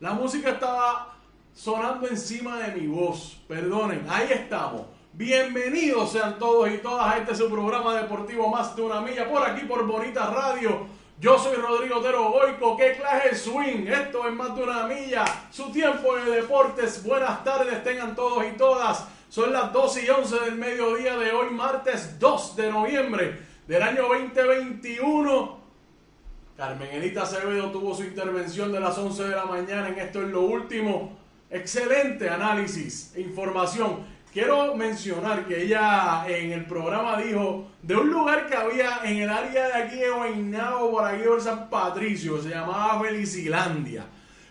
La música estaba sonando encima de mi voz. Perdonen, ahí estamos. Bienvenidos sean todos y todas a este su programa deportivo Más de una milla por aquí por Bonita Radio. Yo soy Rodrigo Otero Goico. ¿Qué clase swing? Esto es Más de una milla. Su tiempo de deportes. Buenas tardes tengan todos y todas. Son las 12 y 11 del mediodía de hoy, martes 2 de noviembre del año 2021. Carmen Enita Acevedo tuvo su intervención de las 11 de la mañana en esto es lo último. Excelente análisis e información. Quiero mencionar que ella en el programa dijo de un lugar que había en el área de aquí de Guaynabo, por aquí por San Patricio, se llamaba Felicilandia.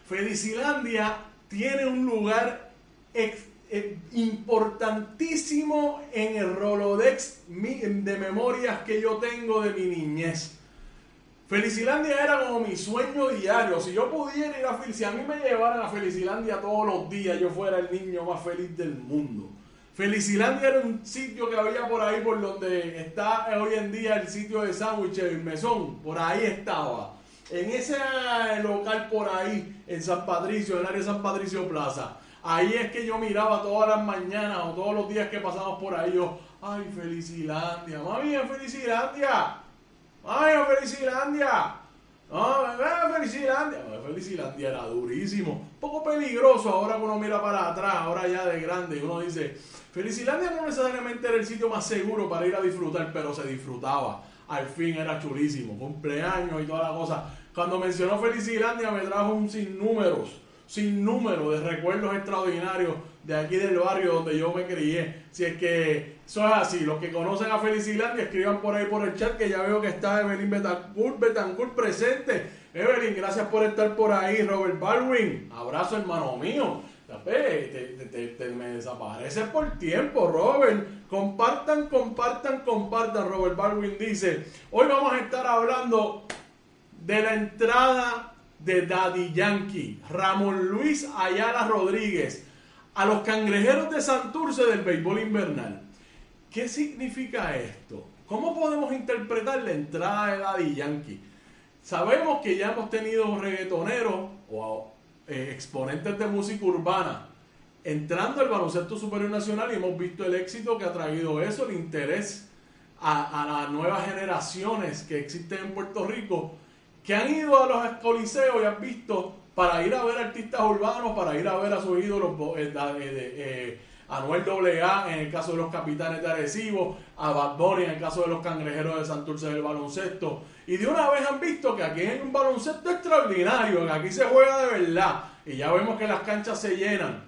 Felicilandia tiene un lugar eh, importantísimo en el Rolodex de memorias que yo tengo de mi niñez. Felicilandia era como mi sueño diario. Si yo pudiera ir a Felicilandia, si a mí me llevaran a Felicilandia todos los días, yo fuera el niño más feliz del mundo. Felicilandia era un sitio que había por ahí, por donde está hoy en día el sitio de sándwiches, el mesón. Por ahí estaba. En ese local por ahí, en San Patricio, en el área de San Patricio Plaza. Ahí es que yo miraba todas las mañanas o todos los días que pasamos por ahí. Yo, ay, Felicilandia, mami, en Felicilandia. ¡Ay, a Felicilandia! ¡No, a Felicilandia! Felicilandia era durísimo. Un poco peligroso ahora que uno mira para atrás, ahora ya de grande, y uno dice, Felicilandia no necesariamente era el sitio más seguro para ir a disfrutar, pero se disfrutaba. Al fin era chulísimo, cumpleaños y toda la cosa. Cuando mencionó Felicilandia me trajo un sinnúmeros, sinnúmero de recuerdos extraordinarios de aquí del barrio donde yo me crié. Si es que eso es así. Los que conocen a Felicilandia, escriban por ahí por el chat que ya veo que está Evelyn Betancourt, Betancourt presente. Evelyn, gracias por estar por ahí. Robert Baldwin, abrazo hermano mío. Te, te, me desapareces por tiempo, Robert. Compartan, compartan, compartan. Robert Baldwin dice, hoy vamos a estar hablando de la entrada de Daddy Yankee, Ramón Luis Ayala Rodríguez, a los cangrejeros de Santurce del béisbol invernal. ¿Qué significa esto? ¿Cómo podemos interpretar la entrada de Daddy Yankee? Sabemos que ya hemos tenido reggaetoneros o eh, exponentes de música urbana entrando al baloncesto superior nacional y hemos visto el éxito que ha traído eso, el interés a, las nuevas generaciones que existen en Puerto Rico, que han ido a los coliseos y han visto para ir a ver artistas urbanos, para ir a ver a sus ídolos. Eh, eh, Anuel AA en el caso de los capitanes de Arecibo, a Bad Bunny en el caso de los cangrejeros de Santurce del baloncesto. Y de una vez han visto que aquí hay un baloncesto extraordinario, que aquí se juega de verdad. Y ya vemos que las canchas se llenan,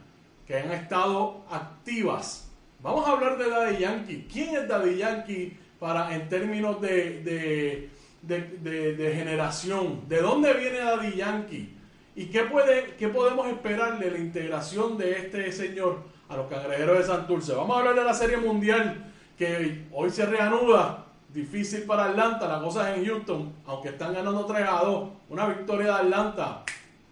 que han estado activas. Vamos a hablar de Daddy Yankee. ¿Quién es Daddy Yankee para, en términos de, de, generación? ¿De dónde viene Daddy Yankee? ¿Y qué, puede, qué podemos esperar de la integración de este señor? a los cangrejeros de Santurce. Vamos a hablar de la Serie Mundial que hoy se reanuda. Difícil para Atlanta, la cosa en Houston, aunque están ganando 3 a 2. Una victoria de Atlanta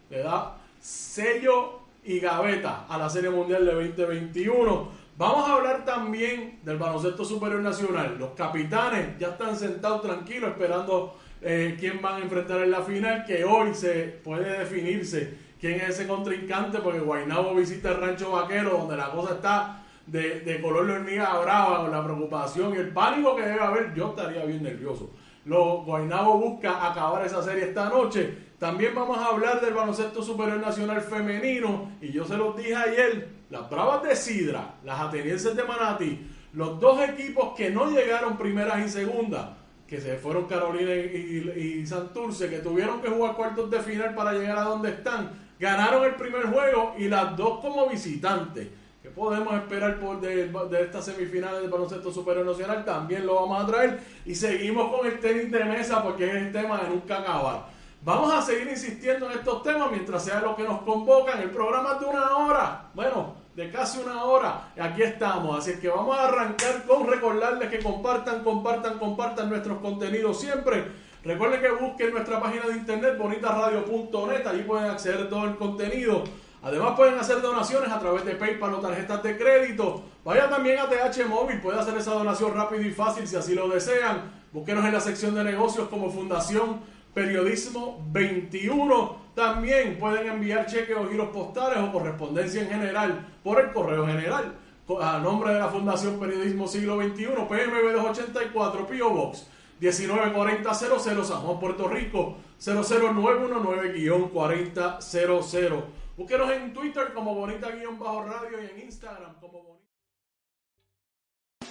le da sello y gaveta a la Serie Mundial de 2021. Vamos a hablar también del baloncesto superior nacional. Los capitanes ya están sentados tranquilos esperando eh, quién van a enfrentar en la final, que hoy se puede definirse quién es ese contrincante, porque Guainabo visita el rancho vaquero, donde la cosa está de, de color de hormiga brava, con la preocupación y el pánico que debe haber, yo estaría bien nervioso. Los Guainabo busca acabar esa serie esta noche. También vamos a hablar del baloncesto superior nacional femenino, y yo se los dije ayer, las Bravas de Sidra, las Atenienses de Manati, los dos equipos que no llegaron primeras y segundas, que se fueron Carolina y, Santurce, que tuvieron que jugar cuartos de final para llegar a donde están, Ganaron el primer juego y las dos como visitantes. ¿Qué podemos esperar por de, de estas semifinales del baloncesto superior nacional? También lo vamos a traer. Y seguimos con el tenis de mesa porque es el tema de nunca acabar. Vamos a seguir insistiendo en estos temas mientras sea lo que nos convocan. El programa de una hora. Bueno, de casi una hora. Aquí estamos. Así que vamos a arrancar con recordarles que compartan, compartan, compartan nuestros contenidos siempre. Recuerden que busquen nuestra página de internet bonitasradio.net. Allí pueden acceder a todo el contenido. Además pueden hacer donaciones a través de PayPal o tarjetas de crédito. Vaya también a TH Móvil, puede hacer esa donación rápido y fácil si así lo desean. Búsquenos en la sección de negocios como Fundación Periodismo 21. También pueden enviar cheques o giros postales o correspondencia en general por el correo general. A nombre de la Fundación Periodismo Siglo XXI, PMB 284, Pio Box 194000, San Juan, Puerto Rico 00919-4000. Búsquenos en Twitter como Bonita-Radio y en Instagram como Bonita.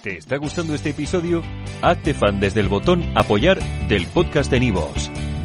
¿Te está gustando este episodio? Hazte fan desde el botón Apoyar del podcast de Nivos.